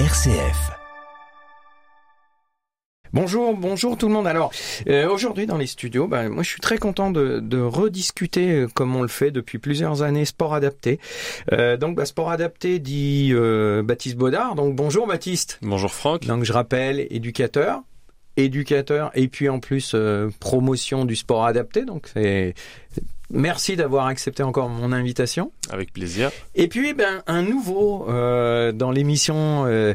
RCF. Bonjour, bonjour tout le monde. Alors euh, aujourd'hui dans les studios, ben, moi je suis très content de, de, rediscuter euh, comme on le fait depuis plusieurs années sport adapté. Euh, donc bah, sport adapté dit euh, Baptiste Baudard. Donc bonjour Baptiste. Bonjour Franck. Donc je rappelle éducateur, éducateur et puis en plus euh, promotion du sport adapté. Donc c'est Merci d'avoir accepté encore mon invitation. Avec plaisir. Et puis, ben, un nouveau euh, dans l'émission euh,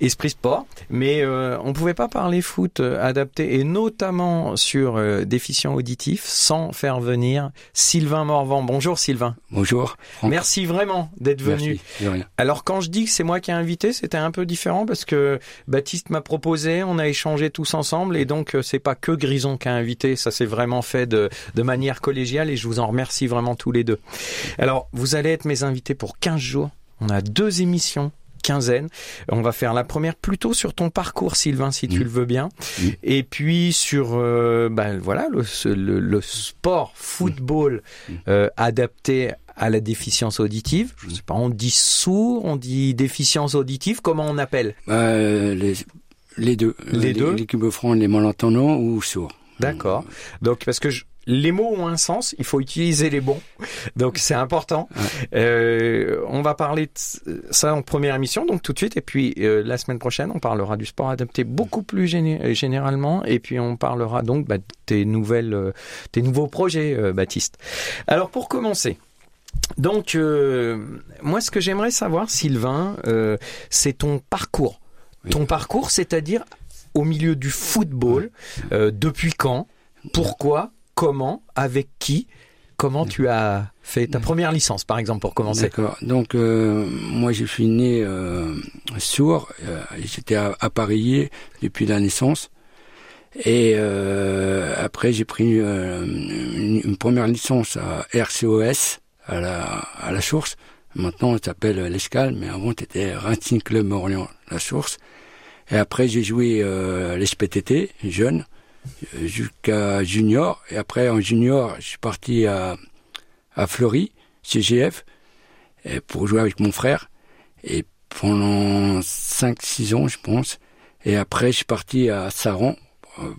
Esprit Sport. Mais euh, on pouvait pas parler foot adapté et notamment sur euh, déficients auditifs sans faire venir Sylvain Morvan. Bonjour Sylvain. Bonjour. Franck. Merci vraiment d'être venu. Merci, Alors quand je dis que c'est moi qui ai invité, c'était un peu différent parce que Baptiste m'a proposé, on a échangé tous ensemble et donc c'est pas que Grison qui a invité, ça s'est vraiment fait de, de manière collégiale et je vous en remercie vraiment tous les deux. Alors, vous allez être mes invités pour 15 jours. On a deux émissions quinzaine. On va faire la première plutôt sur ton parcours, Sylvain, si tu Mmh. le veux bien. Mmh. Et puis sur euh, ben, voilà le, le, le sport football Mmh. euh, adapté à la déficience auditive. Je sais pas, on dit sourd, on dit déficience auditive. Comment on appelle? Euh, les, les deux. Les deux L'équipe de France, les malentendants ou sourds. D'accord. Donc parce que je, les mots ont un sens, il faut utiliser les bons. Donc c'est important. Euh, on va parler de ça en première émission, donc tout de suite. Et puis euh, la semaine prochaine, on parlera du sport adapté beaucoup plus géné- généralement. Et puis on parlera donc bah, de tes nouvelles, euh, tes nouveaux projets, euh, Baptiste. Alors pour commencer. Donc, euh, moi, ce que j'aimerais savoir, Sylvain, euh, c'est ton parcours. Oui. Ton parcours, c'est-à-dire au milieu du football, euh, depuis quand, pourquoi, comment, avec qui, comment tu as fait ta première licence, par exemple, pour commencer? D'accord. Donc, euh, moi, je suis né euh, sourd. Euh, J'étais appareillé depuis la naissance. Et après, j'ai pris une, première licence à RCOS, à la, source. Maintenant, ça s'appelle l'Escale, mais avant, c'était Racing Club Orléans, la source. Et après, j'ai joué l'SPTT, jeune, jusqu'à junior. Et après, en junior, je suis parti à, à Fleury, CGF, pour jouer avec mon frère. Et pendant 5-6 ans, je pense. Et après, je suis parti à Saran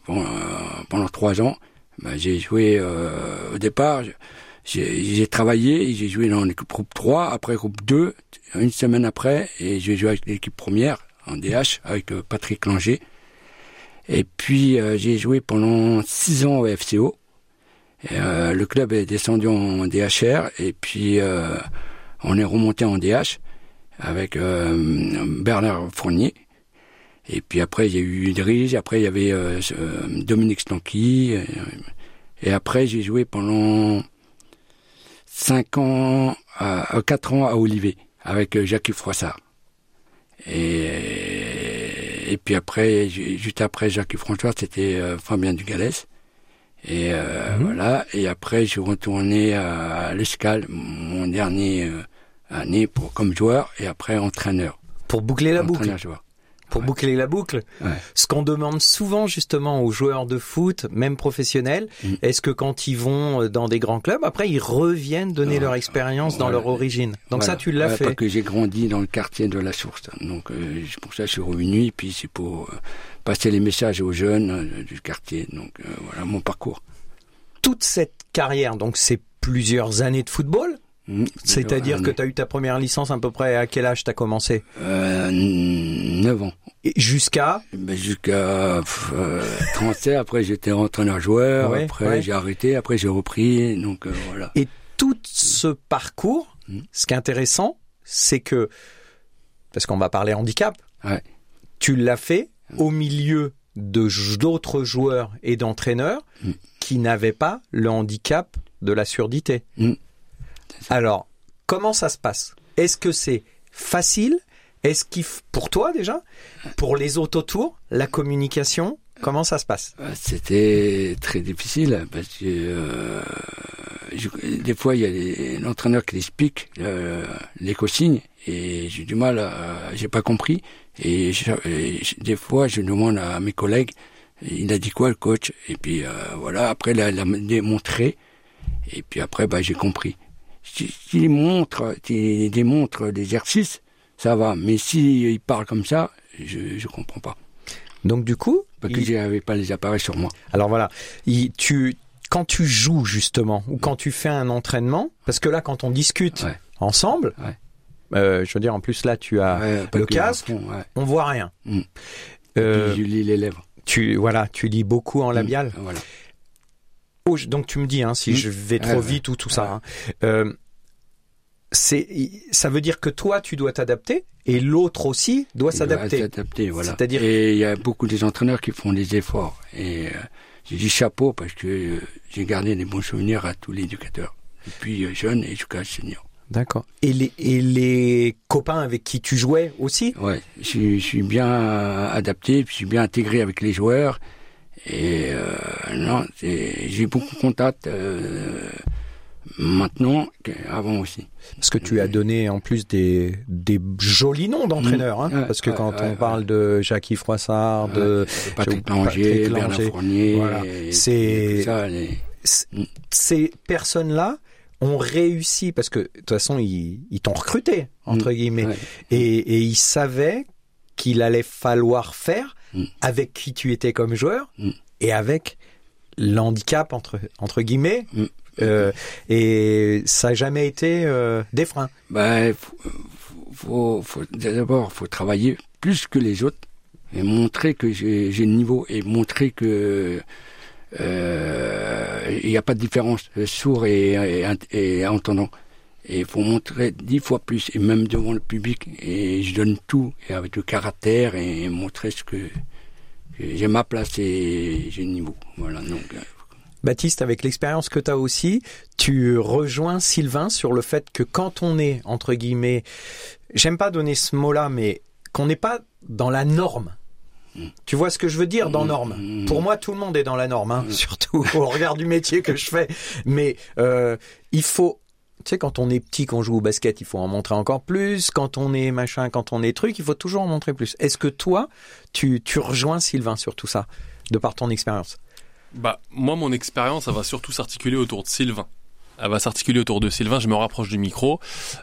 pendant, pendant 3 ans. Ben, j'ai joué euh, au départ. J'ai travaillé, j'ai joué dans l'équipe groupe 3, après groupe 2, une semaine après, et j'ai joué avec l'équipe première en DH avec euh, Patrick Langer. Et puis euh, j'ai joué pendant 6 ans au FCO. Euh, le club est descendu en DHR et puis euh, on est remonté en DH avec Bernard Fournier. Et puis après il y a eu Idriss, après il y avait Dominique Stanky. Et, après j'ai joué pendant 5 ans, à, 4 ans à Olivet avec Jacques Froissart. Et, et puis après, ju- juste après Jacques François, c'était euh, Fabien Dugalès. Et euh, Mhm. voilà. Et après, je suis retourné à l'Escale, mon dernier euh, année pour comme joueur, et après entraîneur. Pour boucler la boucle. entraîneur joueur. Pour Ouais. boucler la boucle. Ouais. Ce qu'on demande souvent justement aux joueurs de foot, même professionnels, Mm. est-ce que quand ils vont euh, dans des grands clubs, après ils reviennent donner Ouais. leur expérience dans leur origine. Donc Voilà. ça, tu l'as fait. Parce que j'ai grandi dans le quartier de la Source. Donc euh, pour ça je suis revenu. Puis c'est pour euh, passer les messages aux jeunes euh, du quartier. Donc voilà mon parcours. Toute cette carrière, donc c'est plusieurs années de football. Mm. C'est-à-dire que Année. tu as eu ta première licence à peu près à quel âge tu as commencé Euh, 9 ans. Jusqu'à Ben, jusqu'à euh, 37, après j'étais entraîneur-joueur, Ouais, après ouais. j'ai arrêté, après j'ai repris, donc euh, voilà. Et tout ce parcours, Mm. ce qui est intéressant, c'est que, parce qu'on va parler handicap, Ouais. tu l'as fait au milieu d'autres joueurs et d'entraîneurs Mm. qui n'avaient pas le handicap de la surdité. Alors, comment ça se passe? Est-ce que c'est facile? Est-ce qu'il, pour toi déjà, pour les autres autour, la communication, comment ça se passe? Euh, C'était très difficile parce que euh, je- des fois il y a l'entraîneur qui explique euh, les consignes et j'ai du mal, j'ai pas compris et, je- et des fois je demande à mes collègues, il a dit quoi le coach? Et puis euh, voilà après il a, il a démontré et puis après bah j'ai compris. S'il montre, s'il démontre l'exercice, ça va. Mais si il parle comme ça, je je comprends pas. Donc du coup, parce que j'avais pas les appareils sur moi. Alors voilà, il, tu quand tu joues justement ou quand tu fais un entraînement, parce que là quand on discute ensemble, euh, je veux dire en plus là tu as le casque, on voit rien. Mm. Euh, je lis les lèvres. Tu voilà, tu lis beaucoup en mm. labial. Voilà. Oh, donc tu me dis hein, si mm. je vais trop vite ou tout ça. Hein. Euh, c'est ça veut dire que toi tu dois t'adapter et l'autre aussi doit s'adapter. S'adapter, voilà. C'est-à-dire et il y a beaucoup des entraîneurs qui font des efforts et euh, j'ai dit chapeau parce que euh, j'ai gardé des bons souvenirs à tous les éducateurs depuis euh, jeune et jusqu'à senior. D'accord. Et les et les copains avec qui tu jouais aussi? Ouais, je, je suis bien adapté, je suis bien intégré avec les joueurs et euh, non, j'ai beaucoup de contacts. Euh, maintenant qu'avant aussi. Parce que tu as donné en plus des, des jolis noms d'entraîneurs, hein, parce que quand on parle de Jackie Froissart, de Patrick Langer, Bernard Fournier, c'est mm. ces personnes-là ont réussi parce que de toute façon ils, ils t'ont recruté entre mm. guillemets et, et ils savaient qu'il allait falloir faire mm. avec qui tu étais comme joueur et avec l'handicap entre entre guillemets euh, et ça n'a jamais été euh, des freins. Ben, faut, faut, d'abord, faut travailler plus que les autres et montrer que j'ai le niveau et montrer que euh, il n'y a pas de différence sourd et, et, et entendant. Et il faut montrer dix fois plus, et même devant le public. Et je donne tout, et avec le caractère, et montrer ce que, que j'ai ma place et j'ai le niveau. Voilà, donc Baptiste, avec l'expérience que tu as aussi, tu rejoins Sylvain sur le fait que quand on est, entre guillemets, j'aime pas donner ce mot-là, mais qu'on n'est pas dans la norme. Tu vois ce que je veux dire dans norme? Pour moi, tout le monde est dans la norme, hein, surtout au regard du métier que je fais. Mais euh, il faut, tu sais, quand on est petit, qu'on joue au basket, il faut en montrer encore plus. Quand on est machin, quand on est truc, il faut toujours en montrer plus. Est-ce que toi, tu, rejoins Sylvain sur tout ça, de par ton expérience? Bah, moi, mon expérience, elle va surtout s'articuler autour de Sylvain. Elle va s'articuler autour de Sylvain. Je me rapproche du micro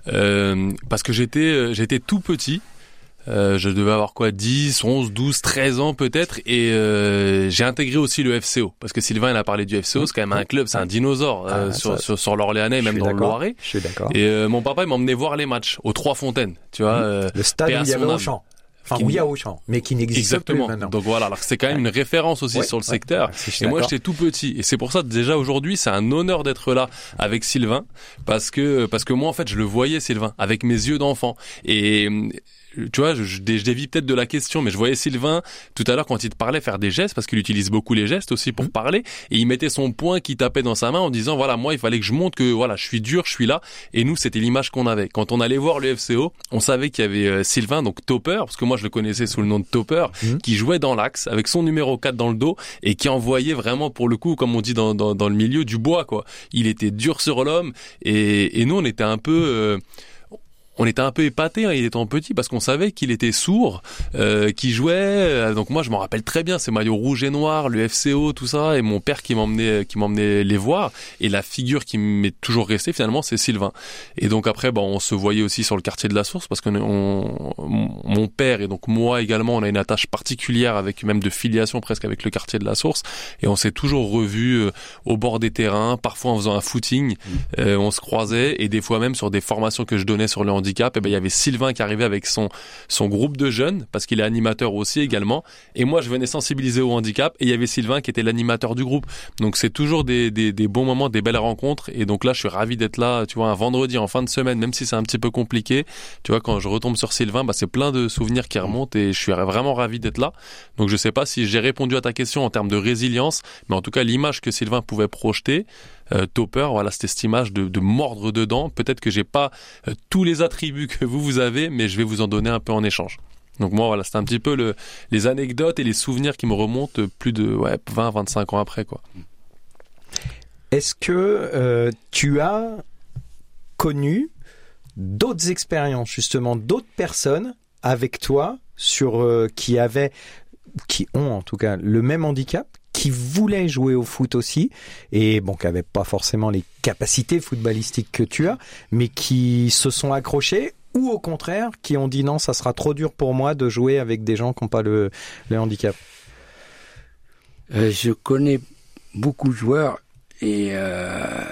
euh, parce que j'étais, euh, j'étais tout petit. Euh, je devais avoir quoi 10, 11, 12, 13 ans peut-être et euh, j'ai intégré aussi le FCO parce que Sylvain il a parlé du FCO, c'est quand même un club, c'est un dinosaure euh, ah, sur, sur, sur l'Orléanais même dans le Loiret. Je suis d'accord. Et euh, mon papa il m'emmenait voir les matchs aux Trois Fontaines, tu vois. Mmh. le stade où il y avait Auchan. Enfin, oui, à Auchan, mais qui n'existe Exactement. plus maintenant. Donc voilà, alors c'est quand même une référence aussi sur le secteur. et moi, j'étais tout petit, et c'est pour ça déjà aujourd'hui, c'est un honneur d'être là avec Sylvain, parce que parce que moi en fait, je le voyais Sylvain avec mes yeux d'enfant, et tu vois, je, je, dévie peut-être de la question, mais je voyais Sylvain tout à l'heure quand il te parlait faire des gestes, parce qu'il utilise beaucoup les gestes aussi pour mmh. parler, et il mettait son poing qui tapait dans sa main en disant voilà moi il fallait que je montre que voilà je suis dur, je suis là, et nous c'était l'image qu'on avait. Quand on allait voir le FCO, on savait qu'il y avait euh, Sylvain donc Topper, parce que moi je le connaissais sous le nom de Topper, mmh. qui jouait dans l'axe avec son numéro 4 dans le dos et qui envoyait vraiment pour le coup, comme on dit dans, dans, dans le milieu, du bois quoi. Il était dur sur l'homme, et, et nous on était un peu euh, on était un peu épaté, hein, il étant petit, parce qu'on savait qu'il était sourd, euh, qu'il jouait. Euh, donc moi, je m'en rappelle très bien, ces maillots rouge et noir, le FCO, tout ça, et mon père qui m'emmenait, qui m'emmenait les voir. Et la figure qui m'est toujours restée, finalement, c'est Sylvain. Et donc après, bon, on se voyait aussi sur le quartier de la Source, parce que on, mon père et donc moi également, on a une attache particulière avec même de filiation presque avec le quartier de la Source. Et on s'est toujours revus euh, au bord des terrains, parfois en faisant un footing, mmh. euh, on se croisait, et des fois même sur des formations que je donnais sur le handicap et eh ben il y avait Sylvain qui arrivait avec son son groupe de jeunes parce qu'il est animateur aussi également et moi je venais sensibiliser au handicap et il y avait Sylvain qui était l'animateur du groupe. Donc c'est toujours des, des, des bons moments, des belles rencontres et donc là je suis ravi d'être là, tu vois un vendredi en fin de semaine même si c'est un petit peu compliqué, tu vois quand je retombe sur Sylvain, bah c'est plein de souvenirs qui remontent et je suis vraiment ravi d'être là. Donc je sais pas si j'ai répondu à ta question en termes de résilience, mais en tout cas l'image que Sylvain pouvait projeter euh, Topper, voilà, cette image de, de mordre dedans. Peut-être que j'ai pas euh, tous les attributs que vous vous avez, mais je vais vous en donner un peu en échange. Donc moi voilà, c'est un petit peu le, les anecdotes et les souvenirs qui me remontent plus de ouais, 20, 25 ans après quoi. Est-ce que euh, tu as connu d'autres expériences justement d'autres personnes avec toi sur euh, qui avaient qui ont en tout cas le même handicap qui voulaient jouer au foot aussi et bon qui n'avaient pas forcément les capacités footballistiques que tu as mais qui se sont accrochés ou au contraire qui ont dit non, ça sera trop dur pour moi de jouer avec des gens qui n'ont pas le, le handicap euh, Je connais beaucoup de joueurs et euh,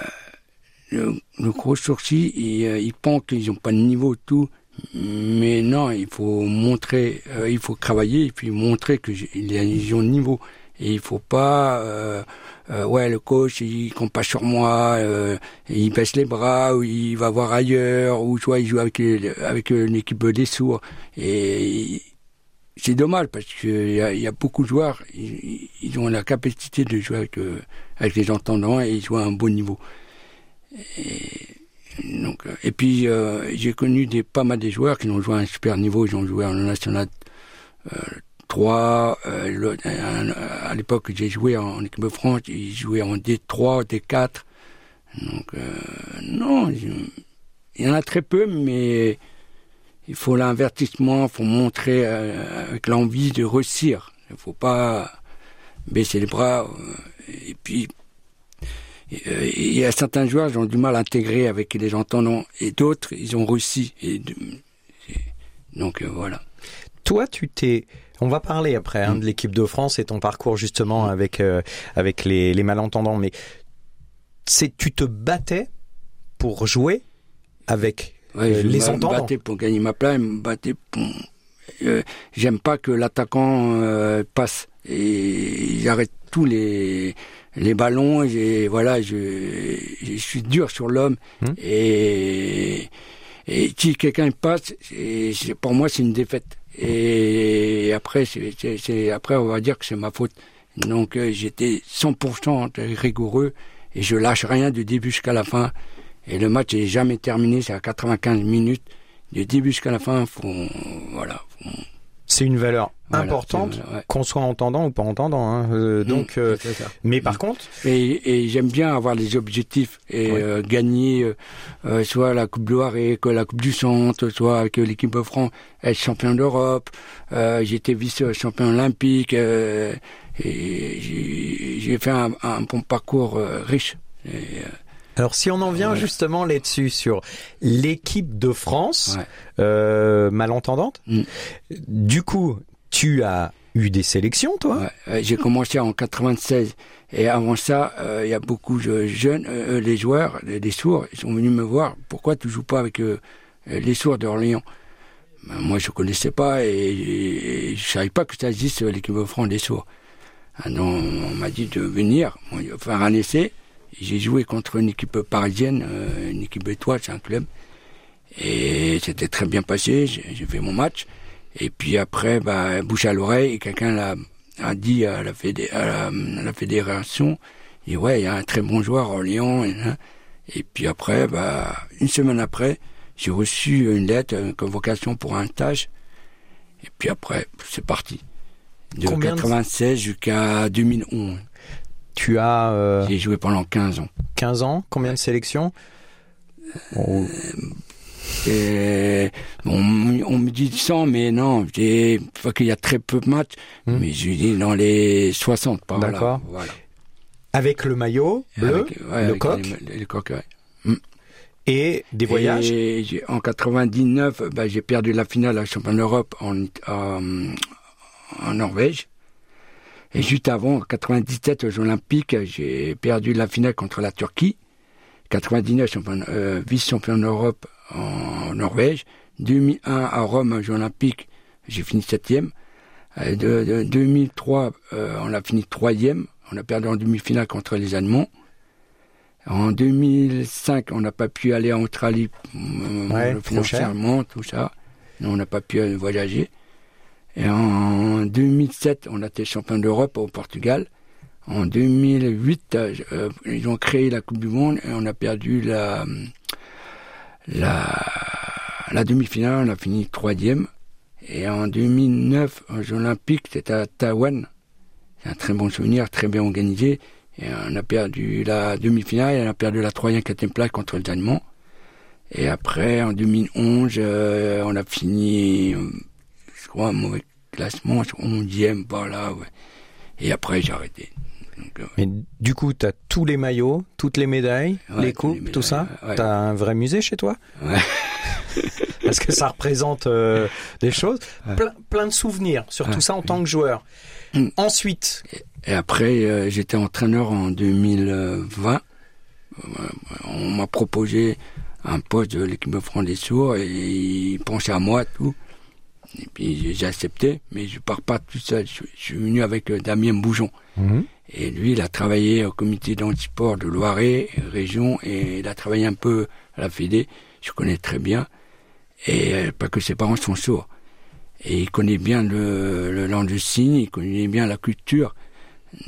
le, gros sourcil, ils, ils pensent qu'ils n'ont pas de niveau tout. Mais non, il faut montrer, euh, il faut travailler et puis montrer qu'il y a une vision de niveau. Et il faut pas, euh, euh, ouais, le coach, il compte pas sur moi, euh, il baisse les bras, ou il va voir ailleurs, ou soit il joue avec, avec une équipe des sourds. Et c'est dommage parce qu'il y a, y a beaucoup de joueurs, ils, ont la capacité de jouer avec, avec les entendants et ils jouent à un bon niveau. Et, donc, et puis j'ai connu des pas mal des joueurs qui ont joué à un super niveau, ils ont joué en national euh, 3. Euh, à l'époque, j'ai joué en, équipe de France, j'ai joué en D3, D4. Donc, euh, non, il y en a très peu, mais il faut l'invertissement, il faut montrer euh, avec l'envie de réussir. Il ne faut pas baisser les bras. et puis, il y a certains joueurs qui ont du mal à intégrer avec les entendants, et d'autres, ils ont réussi. Donc, voilà. Toi, tu t'es on va parler après hein, mm. de l'équipe de France et ton parcours justement mm. avec euh, avec les, les, malentendants. Mais c'est tu te battais pour jouer avec euh, les entendants. Je me battais pour gagner ma place. Je me battais pour. Euh, j'aime pas que l'attaquant passe et j'arrête tous les les ballons. Et voilà, je, je suis dur sur l'homme mm. et et si quelqu'un passe, pour moi c'est une défaite. Et après, c'est, après, on va dire que c'est ma faute. Donc, euh, j'étais 100% rigoureux et je lâche rien du début jusqu'à la fin. Et le match n'est jamais terminé, c'est à 95 minutes. Du début jusqu'à la fin, faut, voilà. C'est une valeur importante, qu'on soit entendant ou pas entendant. Hein. Euh, mmh, donc, euh, mais par mmh. contre, et, et j'aime bien avoir les objectifs et euh, gagner soit la Coupe de Loire et que la Coupe du Centre, soit avec l'équipe de France être champion d'Europe. J'étais vice-champion olympique et j'ai fait un, un, bon parcours riche. Et, alors si on en vient justement là-dessus sur l'équipe de France euh, malentendante, mmh. du coup tu as eu des sélections, toi? Ouais, J'ai commencé en 96 et avant ça, euh, il y a beaucoup de jeunes, euh, les joueurs, les, sourds, ils sont venus me voir. Pourquoi tu joues pas avec euh, les sourds d'Orléans? Ben, Moi, je connaissais pas et, je savais pas que ça existe l'équipe de France des sourds. Alors, ah on m'a dit de venir, bon, faire un essai. J'ai joué contre une équipe parisienne, une équipe étoile, c'est un club. Et c'était très bien passé, j'ai fait mon match. Et puis après, bah, bouche à l'oreille, quelqu'un a, a dit à la, fédé à la, fédération, et ouais, il y a un très bon joueur en Lyon. Et, puis après, bah, une semaine après, j'ai reçu une lettre, une convocation pour un stage. Et puis après, c'est parti. De 96 jusqu'à 2011. Tu as... Euh... J'ai joué pendant 15 ans. 15 ans Combien de sélections? Euh, et on, on, me dit 100, mais non, il qu'il y a très peu de matchs, hmm. mais je dis dans les 60 par D'accord. Voilà. Avec le maillot bleu, le coq, le coq hmm. Et des voyages? Et En 99, bah, j'ai perdu la finale à la Championnat d'Europe en, en Norvège. Et juste avant, en 97, aux Olympiques, j'ai perdu la finale contre la Turquie. 99, euh, vice-champion d'Europe en Norvège. 2001 à Rome, un Jeux Olympiques, j'ai fini septième. Euh, de, 2003, euh, on a fini troisième. On a perdu en demi-finale contre les Allemands. En 2005, on n'a pas pu aller en Australie euh, financièrement, tout ça. On n'a pas pu voyager. Et en 2007, on a été champion d'Europe au Portugal. En 2008, ils ont créé la Coupe du Monde et on a perdu la, la, la demi-finale, on a fini troisième. Et en 2009, aux Jeux Olympiques, c'était à Taïwan. C'est un très bon souvenir, très bien organisé. Et on a perdu la demi-finale et on a perdu la troisième, quatrième place contre les Allemands. Et après, en 2011, euh, on a fini, je crois, un mauvais classement, 11e par là. Ouais. Et après, j'ai arrêté. Euh, Mais du coup, tu as tous les maillots, toutes les médailles, les coupes, tout ça. Tu as un vrai musée chez toi parce que ça représente euh, des choses. Plein, plein, de souvenirs sur tout ça en tant que joueur. Mm. Ensuite. Et après, euh, j'étais entraîneur en 2020. On m'a proposé un poste de l'équipe de France des Sourds et il pensait à moi tout. Et puis j'ai accepté, mais je pars pas tout seul. Je, suis venu avec euh, Damien Boujon. Mhm. Et lui, il a travaillé au comité d'antisport de Loiret, région, et il a travaillé un peu à la Fédé. Je connais très bien. Et euh, pas que ses parents sont sourds. Et il connaît bien le, le langue de signe, il connaît bien la culture,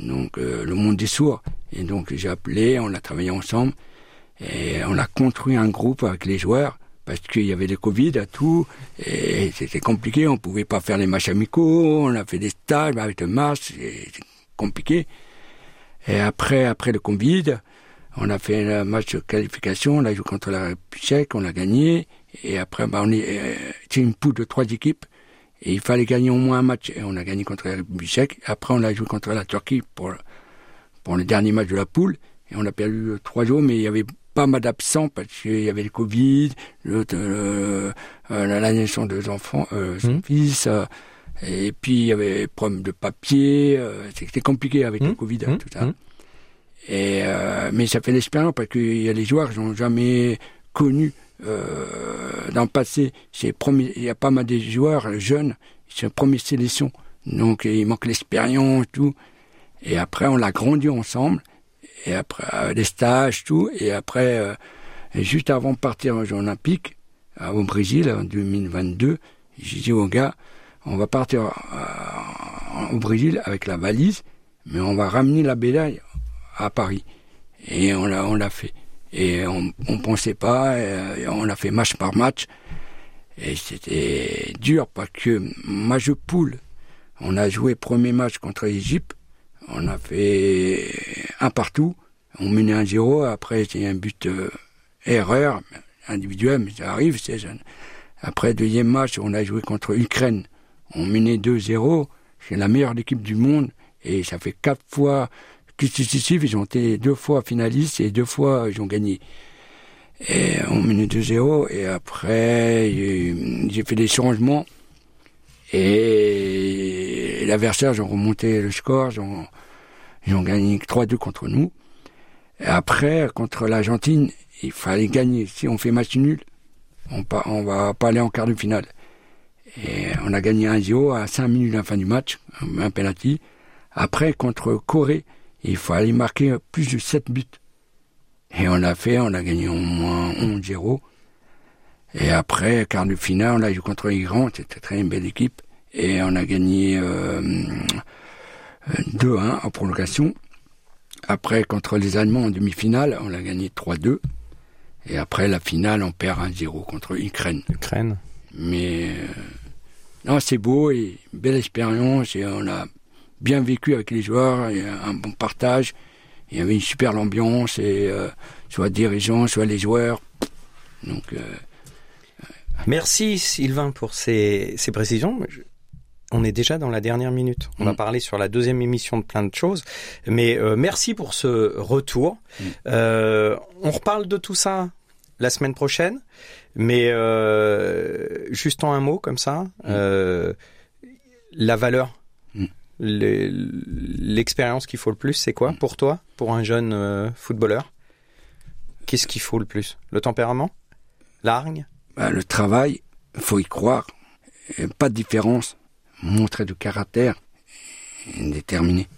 donc euh, le monde des sourds. Et donc j'ai appelé, on a travaillé ensemble, et on a construit un groupe avec les joueurs parce qu'il y avait le Covid à tout, et c'était compliqué, on pouvait pas faire les matchs amicaux, on a fait des stages avec le masque, c'était compliqué. Et après, après le Covid, on a fait un match de qualification, on a joué contre la République tchèque, on a gagné, et après, bah, on est, euh, une poule de trois équipes, et il fallait gagner au moins un match, et on a gagné contre la République tchèque, après on a joué contre la Turquie pour, pour le dernier match de la poule, et on a perdu trois jours, mais il y avait pas mal d'absents parce qu'il y avait le Covid, le, euh, la naissance de enfants, euh, son mmh. fils, euh, et puis il y avait des problèmes de papier, euh, c'était compliqué avec le mmh. Covid, hein, mmh. tout ça. Et, mais ça fait l'expérience parce qu'il y a les joueurs qui n'ont jamais connu dans le passé. Il y a pas mal de joueurs jeunes, c'est première sélection, donc il manque l'expérience, tout. Et après, on l'a grandi ensemble et après euh, des stages, tout, et après, euh, juste avant de partir aux Jeux Olympiques, euh, au Brésil, en 2022, j'ai dit aux gars, on va partir au Brésil avec la valise, mais on va ramener la médaille à Paris. Et on l'a, on l'a fait. Et on, on pensait pas, on l'a fait match par match. Et c'était dur parce que match poule, on a joué premier match contre l'Égypte, on a fait un partout. On menait un zéro. Après, c'est un but euh, erreur individuel, mais ça arrive. C'est Après, deuxième match, on a joué contre Ukraine. On menait 2-0. C'est la meilleure équipe du monde. Et ça fait quatre fois consécutifs. Ils ont été deux fois finalistes et deux fois ils ont gagné. On menait 2-0. Et après, j'ai fait des changements. Et l'adversaire, ils ont remonté le score. Gagné 3-2 contre nous. Et après, contre l'Argentine, il fallait gagner. Si on fait match nul, on, on va pas aller en quart de finale. Et on a gagné 1-0 à 5 minutes de la fin du match, un penalty. Après, contre Corée, il fallait marquer plus de 7 buts. Et on l'a fait, on a gagné au moins 11-0. Et après, quart de finale, on a joué contre l'Iran, c'était très une belle équipe. Et on a gagné euh, 2-1 en prolongation. Après, contre les Allemands en demi-finale, on a gagné 3-2. Et après, la finale, on perd 1-0 contre l'Ukraine. Ukraine. Mais, euh, non, c'est beau et belle expérience. Et on a bien vécu avec les joueurs, et un bon partage. Il y avait une super ambiance, et, euh, soit dirigeants, soit les joueurs. Donc, euh, Merci Sylvain pour ces, ces précisions on est déjà dans la dernière minute. On va mm. parler sur la deuxième émission de plein de choses. Mais euh, merci pour ce retour. Mm. Euh, on reparle de tout ça la semaine prochaine. Mais euh, juste en un mot comme ça, mm. la valeur, l'expérience qu'il faut le plus, c'est quoi pour toi, pour un jeune footballeur? Qu'est-ce qu'il faut le plus? Le tempérament? L'argne? Bah, Le travail, faut y croire. Pas de différence montrer de caractère déterminé.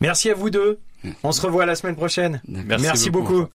Merci à vous deux. On se revoit la semaine prochaine. Merci, beaucoup.